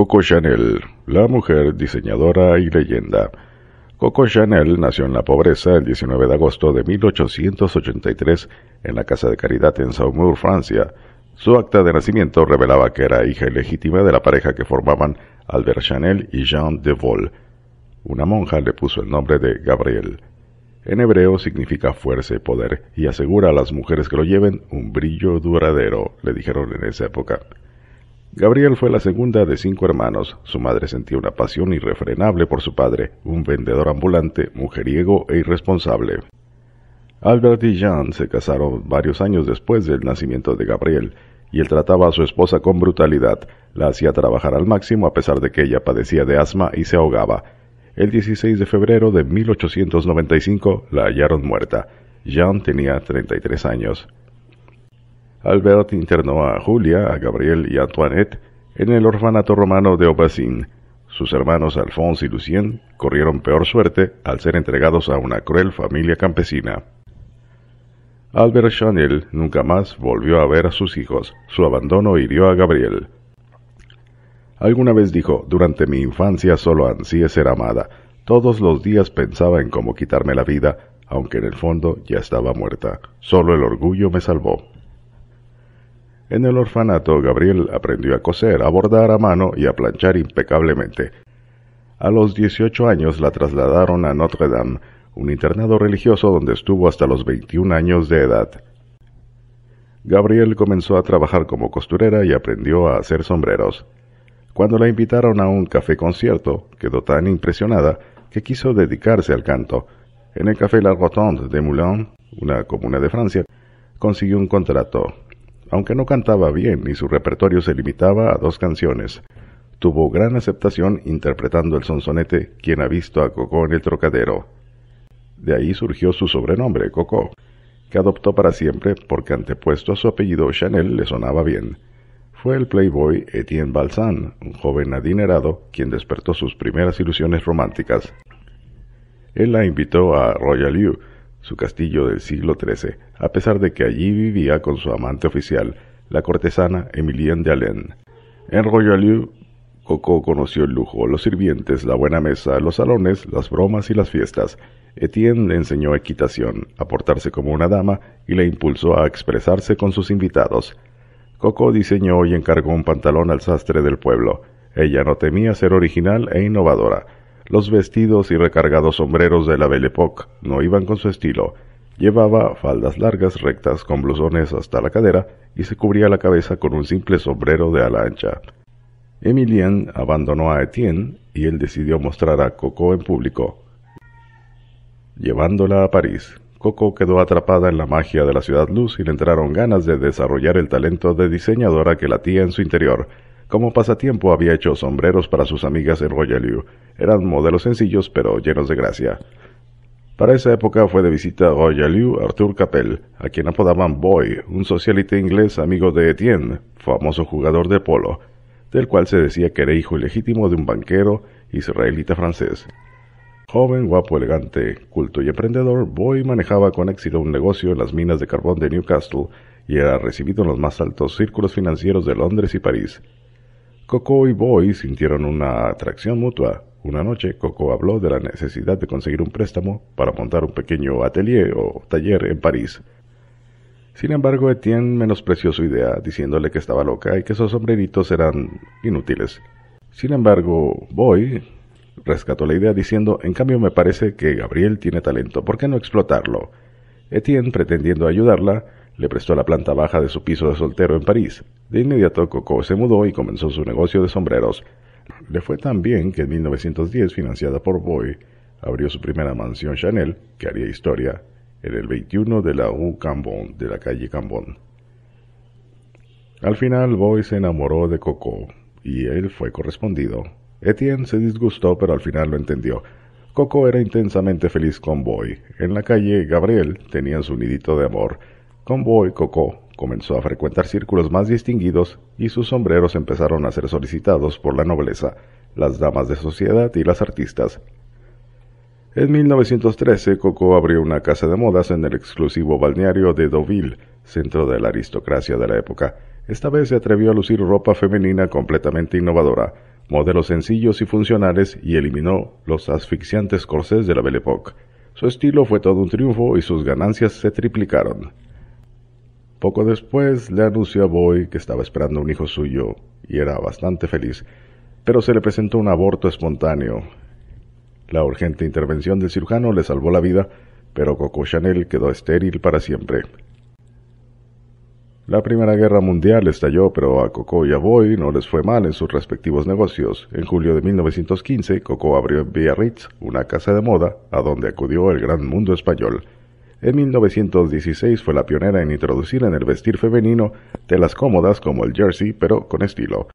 Coco Chanel, la mujer diseñadora y leyenda. Coco Chanel nació en la pobreza el 19 de agosto de 1883 en la Casa de Caridad en Saumur, Francia. Su acta de nacimiento revelaba que era hija ilegítima de la pareja que formaban Albert Chanel y Jean de Vol. Una monja le puso el nombre de Gabriel. En hebreo significa fuerza y poder, y asegura a las mujeres que lo lleven un brillo duradero, le dijeron en esa época. Gabriel fue la segunda de cinco hermanos. Su madre sentía una pasión irrefrenable por su padre, un vendedor ambulante, mujeriego e irresponsable. Albert y Jean se casaron varios años después del nacimiento de Gabriel, y él trataba a su esposa con brutalidad, la hacía trabajar al máximo a pesar de que ella padecía de asma y se ahogaba. El 16 de febrero de 1895 la hallaron muerta. Jean tenía 33 años. Albert internó a Julia, a Gabriel y a Antoinette en el orfanato romano de Aubazin. Sus hermanos Alphonse y Lucien corrieron peor suerte al ser entregados a una cruel familia campesina. Albert Chanel nunca más volvió a ver a sus hijos. Su abandono hirió a Gabriel. Alguna vez dijo, durante mi infancia solo ansíe ser amada. Todos los días pensaba en cómo quitarme la vida, aunque en el fondo ya estaba muerta. Solo el orgullo me salvó. En el orfanato, Gabriel aprendió a coser, a bordar a mano y a planchar impecablemente. A los 18 años la trasladaron a Notre Dame, un internado religioso donde estuvo hasta los 21 años de edad. Gabriel comenzó a trabajar como costurera y aprendió a hacer sombreros. Cuando la invitaron a un café concierto, quedó tan impresionada que quiso dedicarse al canto. En el café La Rotonde de Moulins, una comuna de Francia, consiguió un contrato. Aunque no cantaba bien y su repertorio se limitaba a dos canciones, tuvo gran aceptación interpretando el sonsonete Quien ha visto a Coco en el trocadero. De ahí surgió su sobrenombre, Coco, que adoptó para siempre porque antepuesto a su apellido Chanel le sonaba bien. Fue el playboy Etienne Balsan, un joven adinerado, quien despertó sus primeras ilusiones románticas. Él la invitó a Royal su castillo del siglo XIII, a pesar de que allí vivía con su amante oficial, la cortesana Emilienne de Allen. En Royalieu, Coco conoció el lujo, los sirvientes, la buena mesa, los salones, las bromas y las fiestas. Etienne le enseñó equitación, a portarse como una dama y le impulsó a expresarse con sus invitados. Coco diseñó y encargó un pantalón al sastre del pueblo. Ella no temía ser original e innovadora. Los vestidos y recargados sombreros de la Belle Époque no iban con su estilo. Llevaba faldas largas rectas con blusones hasta la cadera y se cubría la cabeza con un simple sombrero de ala ancha. Emilien abandonó a Etienne y él decidió mostrar a Coco en público. Llevándola a París, Coco quedó atrapada en la magia de la ciudad luz y le entraron ganas de desarrollar el talento de diseñadora que latía en su interior. Como pasatiempo había hecho sombreros para sus amigas en Royalieu. Eran modelos sencillos pero llenos de gracia. Para esa época fue de visita a Royalieu Arthur Capel, a quien apodaban Boy, un socialite inglés amigo de Etienne, famoso jugador de polo, del cual se decía que era hijo ilegítimo de un banquero israelita francés. Joven, guapo, elegante, culto y emprendedor, Boy manejaba con éxito un negocio en las minas de carbón de Newcastle y era recibido en los más altos círculos financieros de Londres y París. Coco y Boy sintieron una atracción mutua. Una noche, Coco habló de la necesidad de conseguir un préstamo para montar un pequeño atelier o taller en París. Sin embargo, Etienne menospreció su idea, diciéndole que estaba loca y que esos sombreritos eran inútiles. Sin embargo, Boy rescató la idea diciendo, en cambio me parece que Gabriel tiene talento, ¿por qué no explotarlo? Etienne, pretendiendo ayudarla, le prestó la planta baja de su piso de soltero en París. De inmediato Coco se mudó y comenzó su negocio de sombreros. Le fue tan bien que en 1910, financiada por Boy, abrió su primera mansión Chanel, que haría historia, en el 21 de la Rue Cambon, de la calle Cambon. Al final, Boy se enamoró de Coco, y él fue correspondido. Etienne se disgustó, pero al final lo entendió. Coco era intensamente feliz con Boy. En la calle, Gabriel tenía su nidito de amor. Con Boy, Coco comenzó a frecuentar círculos más distinguidos y sus sombreros empezaron a ser solicitados por la nobleza, las damas de sociedad y las artistas. En 1913, Coco abrió una casa de modas en el exclusivo balneario de Deauville, centro de la aristocracia de la época. Esta vez se atrevió a lucir ropa femenina completamente innovadora. modelos sencillos y funcionales y eliminó los asfixiantes corsés de la Belle Époque. Su estilo fue todo un triunfo y sus ganancias se triplicaron. Poco después le anunció a Boy que estaba esperando un hijo suyo y era bastante feliz, pero se le presentó un aborto espontáneo. La urgente intervención del cirujano le salvó la vida, pero Coco Chanel quedó estéril para siempre. La Primera Guerra Mundial estalló, pero a Coco y a Boy no les fue mal en sus respectivos negocios. En julio de 1915, Coco abrió en Biarritz una casa de moda, a donde acudió el gran mundo español. En 1916 fue la pionera en introducir en el vestir femenino telas cómodas como el jersey, pero con estilo.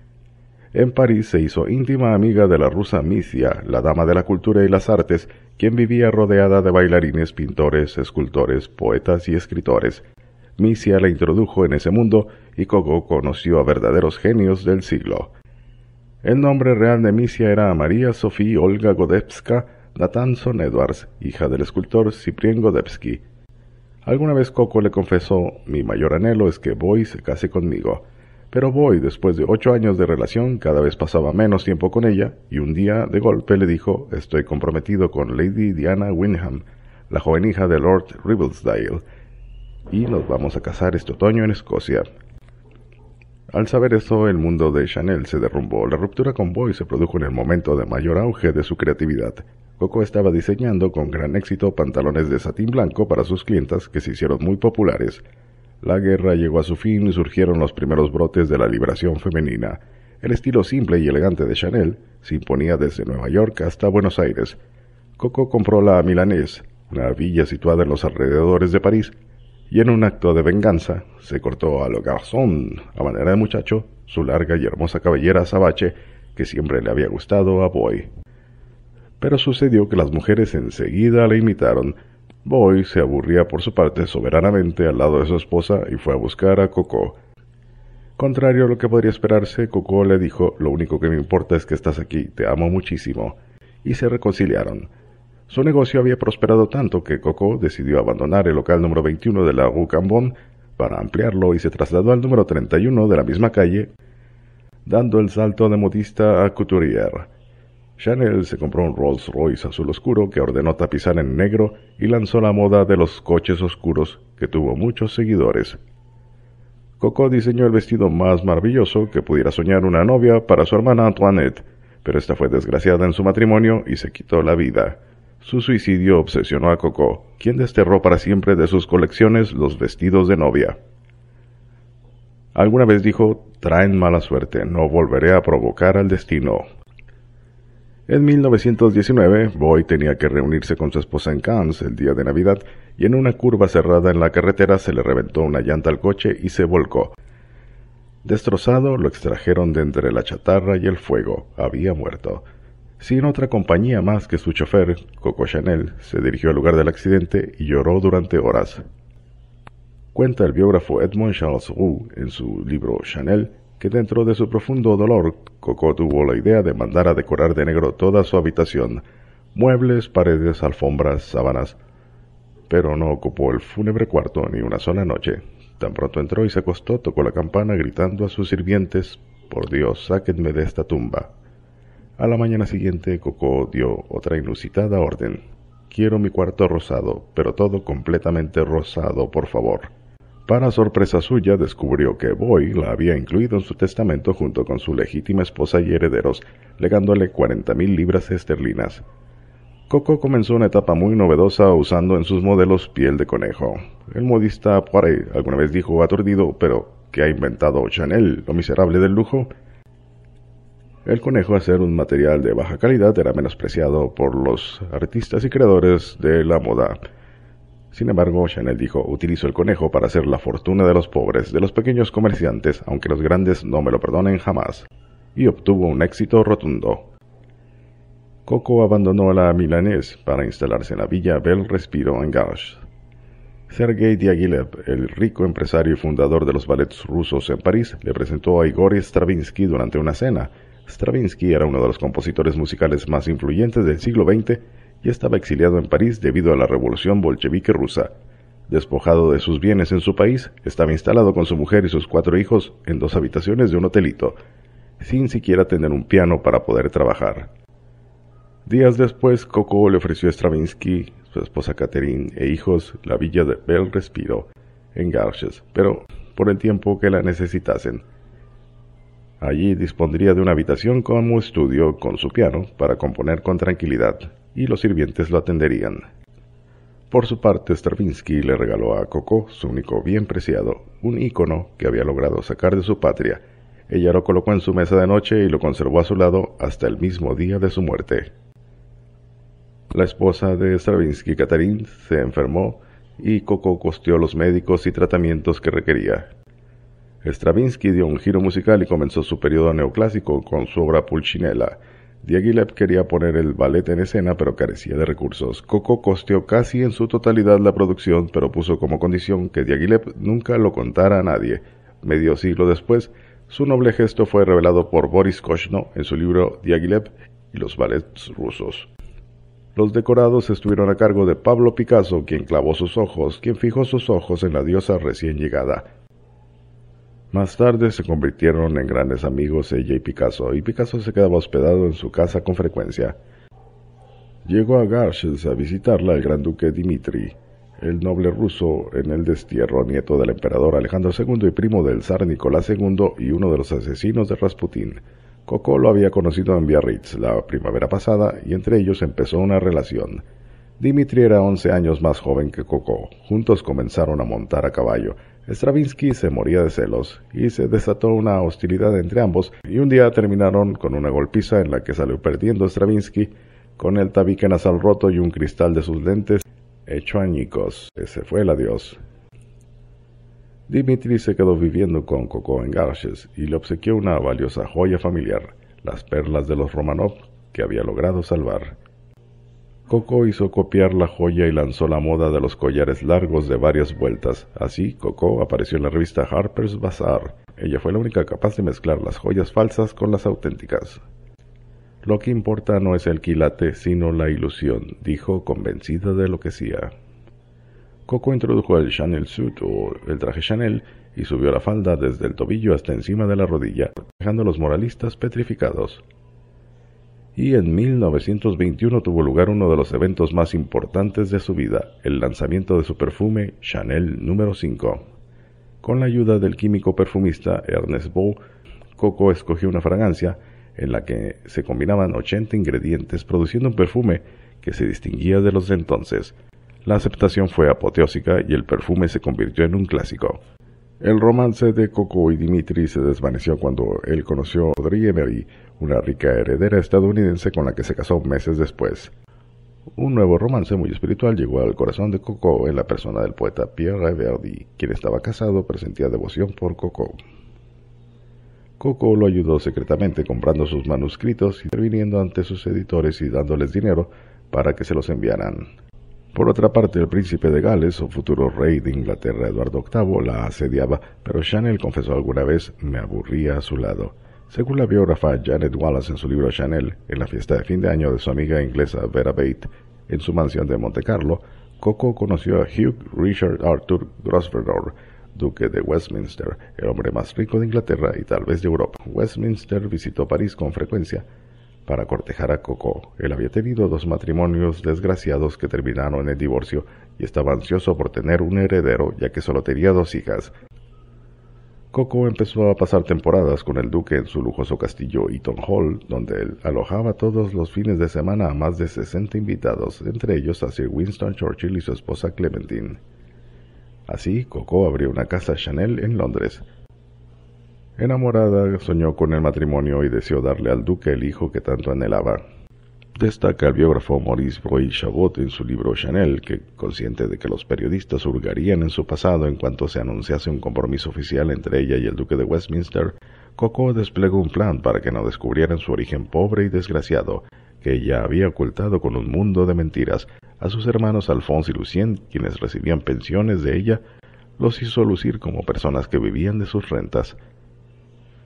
En París se hizo íntima amiga de la rusa Misia, la dama de la cultura y las artes, quien vivía rodeada de bailarines, pintores, escultores, poetas y escritores. Misia la introdujo en ese mundo y Coco conoció a verdaderos genios del siglo. El nombre real de Misia era María Sofía Olga Godevska Natanson Edwards, hija del escultor Cyprien Godevsky. Alguna vez Coco le confesó, mi mayor anhelo es que Boy se case conmigo. Pero Boy, después de ocho años de relación, cada vez pasaba menos tiempo con ella, y un día, de golpe, le dijo, estoy comprometido con Lady Diana Wyndham, la joven hija de Lord Ribblesdale, y nos vamos a casar este otoño en Escocia. Al saber eso, el mundo de Chanel se derrumbó. La ruptura con Boy se produjo en el momento de mayor auge de su creatividad. Coco estaba diseñando con gran éxito pantalones de satín blanco para sus clientas que se hicieron muy populares. La guerra llegó a su fin y surgieron los primeros brotes de la liberación femenina. El estilo simple y elegante de Chanel se imponía desde Nueva York hasta Buenos Aires. Coco compró la Milanés, una villa situada en los alrededores de París, y en un acto de venganza se cortó a lo garzón, a manera de muchacho, su larga y hermosa cabellera azabache que siempre le había gustado a Boy. Pero sucedió que las mujeres enseguida le imitaron. Boy se aburría por su parte soberanamente al lado de su esposa y fue a buscar a Coco. Contrario a lo que podría esperarse, Coco le dijo Lo único que me importa es que estás aquí, te amo muchísimo. y se reconciliaron. Su negocio había prosperado tanto que Coco decidió abandonar el local número 21 de la Rue Cambon para ampliarlo y se trasladó al número 31 de la misma calle, dando el salto de modista a couturier. Chanel se compró un Rolls Royce azul oscuro que ordenó tapizar en negro y lanzó la moda de los coches oscuros que tuvo muchos seguidores. Coco diseñó el vestido más maravilloso que pudiera soñar una novia para su hermana Antoinette, pero esta fue desgraciada en su matrimonio y se quitó la vida. Su suicidio obsesionó a Coco, quien desterró para siempre de sus colecciones los vestidos de novia. Alguna vez dijo, traen mala suerte, no volveré a provocar al destino. En 1919, Boy tenía que reunirse con su esposa en Cannes el día de Navidad y en una curva cerrada en la carretera se le reventó una llanta al coche y se volcó. Destrozado, lo extrajeron de entre la chatarra y el fuego. Había muerto. Sin otra compañía más que su chofer, Coco Chanel, se dirigió al lugar del accidente y lloró durante horas. Cuenta el biógrafo Edmond Charles Roux en su libro Chanel que dentro de su profundo dolor, Coco tuvo la idea de mandar a decorar de negro toda su habitación, muebles, paredes, alfombras, sábanas, pero no ocupó el fúnebre cuarto ni una sola noche. Tan pronto entró y se acostó, tocó la campana gritando a sus sirvientes, Por Dios, sáquenme de esta tumba. A la mañana siguiente, Coco dio otra inusitada orden. Quiero mi cuarto rosado, pero todo completamente rosado, por favor. Para sorpresa suya, descubrió que Boy la había incluido en su testamento junto con su legítima esposa y herederos, legándole cuarenta mil libras esterlinas. Coco comenzó una etapa muy novedosa usando en sus modelos piel de conejo. El modista Poiré alguna vez dijo aturdido, pero ¿qué ha inventado Chanel, lo miserable del lujo? El conejo, a ser un material de baja calidad, era menospreciado por los artistas y creadores de la moda. Sin embargo, Chanel dijo, utilizo el conejo para hacer la fortuna de los pobres, de los pequeños comerciantes, aunque los grandes no me lo perdonen jamás. Y obtuvo un éxito rotundo. Coco abandonó la Milanés para instalarse en la villa Bel Respiro en Gauche. Sergei Diaghilev, el rico empresario y fundador de los ballets rusos en París, le presentó a Igor Stravinsky durante una cena, Stravinsky era uno de los compositores musicales más influyentes del siglo XX y estaba exiliado en París debido a la revolución bolchevique rusa. Despojado de sus bienes en su país, estaba instalado con su mujer y sus cuatro hijos en dos habitaciones de un hotelito. sin siquiera tener un piano para poder trabajar. Días después, Coco le ofreció a Stravinsky, su esposa Catherine e hijos la villa de Bel Respiro, en Garches, pero por el tiempo que la necesitasen. Allí dispondría de una habitación como estudio con su piano para componer con tranquilidad, y los sirvientes lo atenderían. Por su parte, Stravinsky le regaló a Coco, su único bien preciado, un ícono que había logrado sacar de su patria. Ella lo colocó en su mesa de noche y lo conservó a su lado hasta el mismo día de su muerte. La esposa de Stravinsky, Catherine, se enfermó y Coco costeó los médicos y tratamientos que requería. Stravinsky dio un giro musical y comenzó su periodo neoclásico con su obra Pulcinella, Diaghilev quería poner el ballet en escena, pero carecía de recursos. Coco costeó casi en su totalidad la producción, pero puso como condición que Diaghilev nunca lo contara a nadie. Medio siglo después, su noble gesto fue revelado por Boris Koshno en su libro Diaghilev y los ballets rusos. Los decorados estuvieron a cargo de Pablo Picasso, quien clavó sus ojos, quien fijó sus ojos en la diosa recién llegada. Más tarde se convirtieron en grandes amigos ella y Picasso, y Picasso se quedaba hospedado en su casa con frecuencia. Llegó a Garches a visitarla el gran duque Dimitri, el noble ruso en el destierro, nieto del emperador Alejandro II y primo del zar Nicolás II y uno de los asesinos de Rasputín. Coco lo había conocido en Biarritz la primavera pasada y entre ellos empezó una relación. Dimitri era once años más joven que Coco. Juntos comenzaron a montar a caballo Stravinsky se moría de celos y se desató una hostilidad entre ambos y un día terminaron con una golpiza en la que salió perdiendo Stravinsky con el tabique nasal roto y un cristal de sus lentes hecho añicos. Ese fue el adiós. Dimitri se quedó viviendo con Coco en Garches y le obsequió una valiosa joya familiar, las perlas de los Romanov que había logrado salvar. Coco hizo copiar la joya y lanzó la moda de los collares largos de varias vueltas. Así, Coco apareció en la revista Harper's Bazaar. Ella fue la única capaz de mezclar las joyas falsas con las auténticas. Lo que importa no es el quilate, sino la ilusión, dijo, convencida de lo que hacía. Coco introdujo el Chanel suit o el traje Chanel y subió la falda desde el tobillo hasta encima de la rodilla, dejando a los moralistas petrificados y en 1921 tuvo lugar uno de los eventos más importantes de su vida, el lanzamiento de su perfume Chanel número 5. Con la ayuda del químico perfumista Ernest Beau, Coco escogió una fragancia en la que se combinaban 80 ingredientes produciendo un perfume que se distinguía de los de entonces. La aceptación fue apoteósica y el perfume se convirtió en un clásico. El romance de Coco y Dimitri se desvaneció cuando él conoció a Audrey Emery, una rica heredera estadounidense con la que se casó meses después. Un nuevo romance muy espiritual llegó al corazón de Coco en la persona del poeta Pierre Verdi, quien estaba casado pero sentía devoción por Coco. Coco lo ayudó secretamente comprando sus manuscritos, interviniendo ante sus editores y dándoles dinero para que se los enviaran. Por otra parte, el príncipe de Gales, o futuro rey de Inglaterra Eduardo VIII, la asediaba, pero Chanel confesó alguna vez me aburría a su lado. Según la biógrafa Janet Wallace en su libro Chanel, en la fiesta de fin de año de su amiga inglesa Vera Bate, en su mansión de Monte Carlo, Coco conoció a Hugh Richard Arthur Grosvenor, duque de Westminster, el hombre más rico de Inglaterra y tal vez de Europa. Westminster visitó París con frecuencia para cortejar a Coco. Él había tenido dos matrimonios desgraciados que terminaron en el divorcio y estaba ansioso por tener un heredero ya que solo tenía dos hijas. Coco empezó a pasar temporadas con el duque en su lujoso castillo Eaton Hall, donde él alojaba todos los fines de semana a más de 60 invitados, entre ellos a Sir Winston Churchill y su esposa Clementine. Así, Coco abrió una casa Chanel en Londres, Enamorada, soñó con el matrimonio y deseó darle al duque el hijo que tanto anhelaba. Destaca el biógrafo Maurice Breuil Chabot en su libro Chanel, que, consciente de que los periodistas hurgarían en su pasado en cuanto se anunciase un compromiso oficial entre ella y el duque de Westminster, Coco desplegó un plan para que no descubrieran su origen pobre y desgraciado, que ella había ocultado con un mundo de mentiras. A sus hermanos Alphonse y Lucien, quienes recibían pensiones de ella, los hizo lucir como personas que vivían de sus rentas.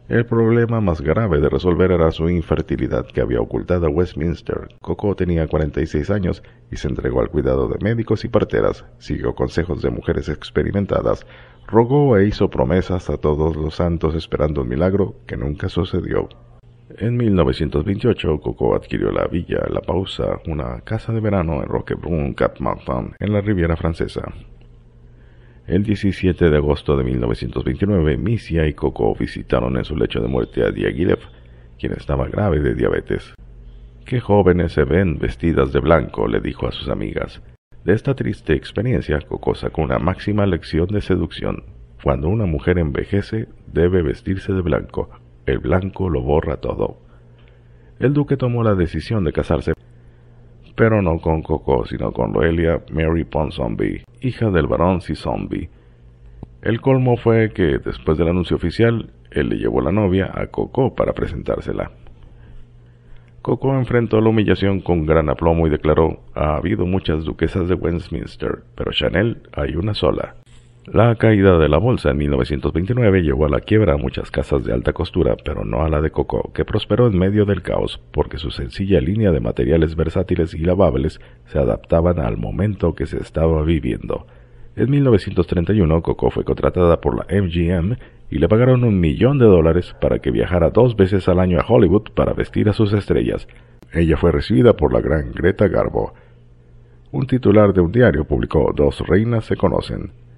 El problema más grave de resolver era su infertilidad que había ocultado a Westminster. Coco tenía 46 años y se entregó al cuidado de médicos y parteras, siguió consejos de mujeres experimentadas, rogó e hizo promesas a todos los santos esperando un milagro que nunca sucedió. En 1928, Coco adquirió la villa La Pausa, una casa de verano en Roquebrun, Cap Martin, en la Riviera Francesa. El 17 de agosto de 1929, Misia y Coco visitaron en su lecho de muerte a Diaghilev, quien estaba grave de diabetes. Qué jóvenes se ven vestidas de blanco, le dijo a sus amigas. De esta triste experiencia, Coco sacó una máxima lección de seducción. Cuando una mujer envejece, debe vestirse de blanco. El blanco lo borra todo. El duque tomó la decisión de casarse, pero no con Coco, sino con Loelia Mary Ponsonby, hija del barón Zombie. El colmo fue que, después del anuncio oficial, él le llevó la novia a Coco para presentársela. Coco enfrentó la humillación con gran aplomo y declaró, ha habido muchas duquesas de Westminster, pero Chanel hay una sola. La caída de la bolsa en 1929 llevó a la quiebra a muchas casas de alta costura, pero no a la de Coco, que prosperó en medio del caos porque su sencilla línea de materiales versátiles y lavables se adaptaban al momento que se estaba viviendo. En 1931 Coco fue contratada por la MGM y le pagaron un millón de dólares para que viajara dos veces al año a Hollywood para vestir a sus estrellas. Ella fue recibida por la gran Greta Garbo. Un titular de un diario publicó Dos reinas se conocen.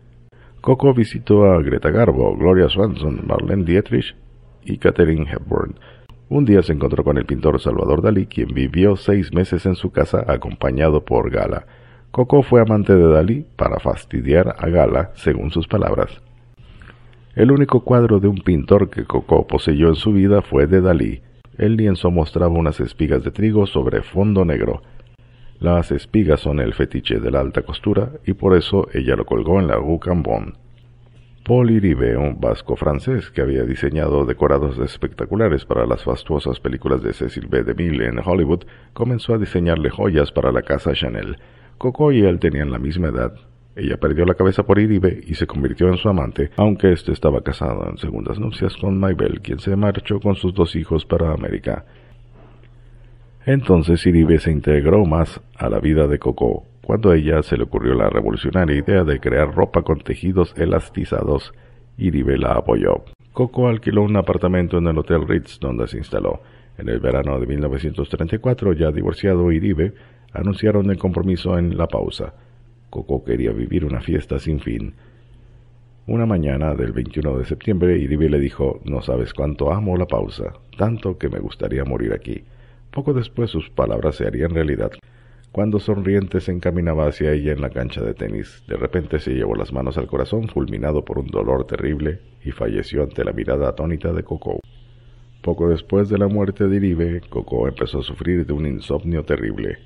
Coco visitó a Greta Garbo, Gloria Swanson, Marlene Dietrich y Catherine Hepburn. Un día se encontró con el pintor Salvador Dalí, quien vivió seis meses en su casa acompañado por Gala. Coco fue amante de Dalí para fastidiar a Gala, según sus palabras. El único cuadro de un pintor que Coco poseyó en su vida fue de Dalí. El lienzo mostraba unas espigas de trigo sobre fondo negro. Las espigas son el fetiche de la alta costura y por eso ella lo colgó en la Rue Cambon. Paul Iribe, un vasco francés que había diseñado decorados espectaculares para las fastuosas películas de Cecil B. DeMille en Hollywood, comenzó a diseñarle joyas para la casa Chanel. Coco y él tenían la misma edad. Ella perdió la cabeza por Iribe y se convirtió en su amante, aunque éste estaba casado en segundas nupcias con Maybelle, quien se marchó con sus dos hijos para América. Entonces Iribe se integró más a la vida de Coco, cuando a ella se le ocurrió la revolucionaria idea de crear ropa con tejidos elastizados. Iribe la apoyó. Coco alquiló un apartamento en el Hotel Ritz donde se instaló. En el verano de 1934, ya divorciado Iribe, anunciaron el compromiso en la pausa. Coco quería vivir una fiesta sin fin. Una mañana del 21 de septiembre, Iribe le dijo, no sabes cuánto amo la pausa, tanto que me gustaría morir aquí. Poco después sus palabras se harían realidad. Cuando sonriente se encaminaba hacia ella en la cancha de tenis, de repente se llevó las manos al corazón fulminado por un dolor terrible y falleció ante la mirada atónita de Coco. Poco después de la muerte de Iribe, Coco empezó a sufrir de un insomnio terrible.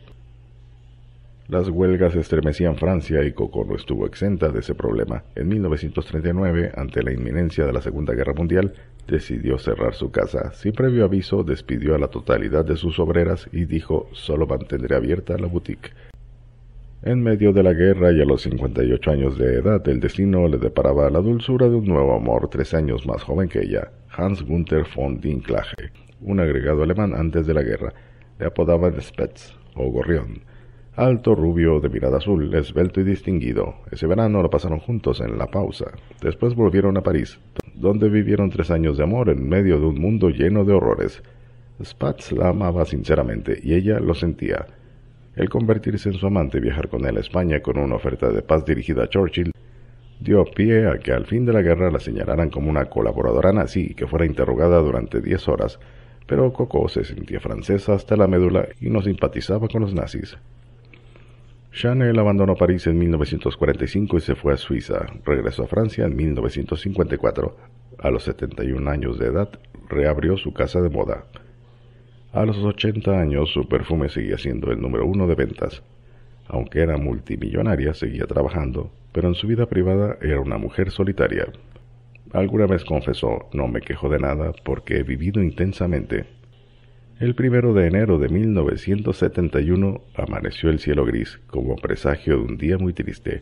Las huelgas estremecían Francia y Coco no estuvo exenta de ese problema. En 1939, ante la inminencia de la Segunda Guerra Mundial, decidió cerrar su casa. Sin previo aviso, despidió a la totalidad de sus obreras y dijo solo mantendré abierta la boutique. En medio de la guerra y a los 58 años de edad, el destino le deparaba la dulzura de un nuevo amor tres años más joven que ella, Hans Gunther von Dinklage, un agregado alemán antes de la guerra. Le apodaban Spetz o Gorrión Alto, rubio, de mirada azul, esbelto y distinguido. Ese verano lo pasaron juntos en la pausa. Después volvieron a París, donde vivieron tres años de amor en medio de un mundo lleno de horrores. Spatz la amaba sinceramente y ella lo sentía. El convertirse en su amante y viajar con él a España con una oferta de paz dirigida a Churchill dio pie a que al fin de la guerra la señalaran como una colaboradora nazi y que fuera interrogada durante diez horas, pero Coco se sentía francesa hasta la médula y no simpatizaba con los nazis. Chanel abandonó París en 1945 y se fue a Suiza. Regresó a Francia en 1954. A los 71 años de edad, reabrió su casa de moda. A los 80 años, su perfume seguía siendo el número uno de ventas. Aunque era multimillonaria, seguía trabajando, pero en su vida privada era una mujer solitaria. Alguna vez confesó, no me quejo de nada porque he vivido intensamente. El primero de enero de 1971 amaneció el cielo gris, como presagio de un día muy triste.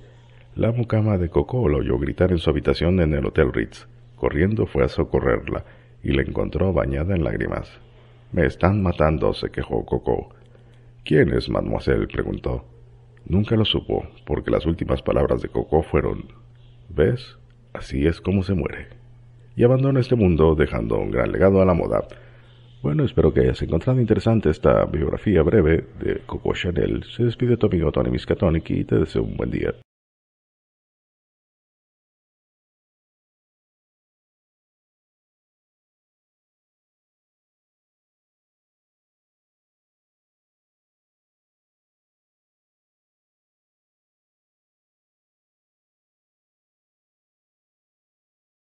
La mucama de Coco lo oyó gritar en su habitación en el Hotel Ritz. Corriendo fue a socorrerla, y la encontró bañada en lágrimas. Me están matando, se quejó Coco. ¿Quién es mademoiselle? preguntó. Nunca lo supo, porque las últimas palabras de Coco fueron ¿Ves? Así es como se muere. Y abandona este mundo dejando un gran legado a la moda. Bueno, espero que hayas encontrado interesante esta biografía breve de Coco Chanel. Se despide tu amigo Tony Miskatonic y te deseo un buen día.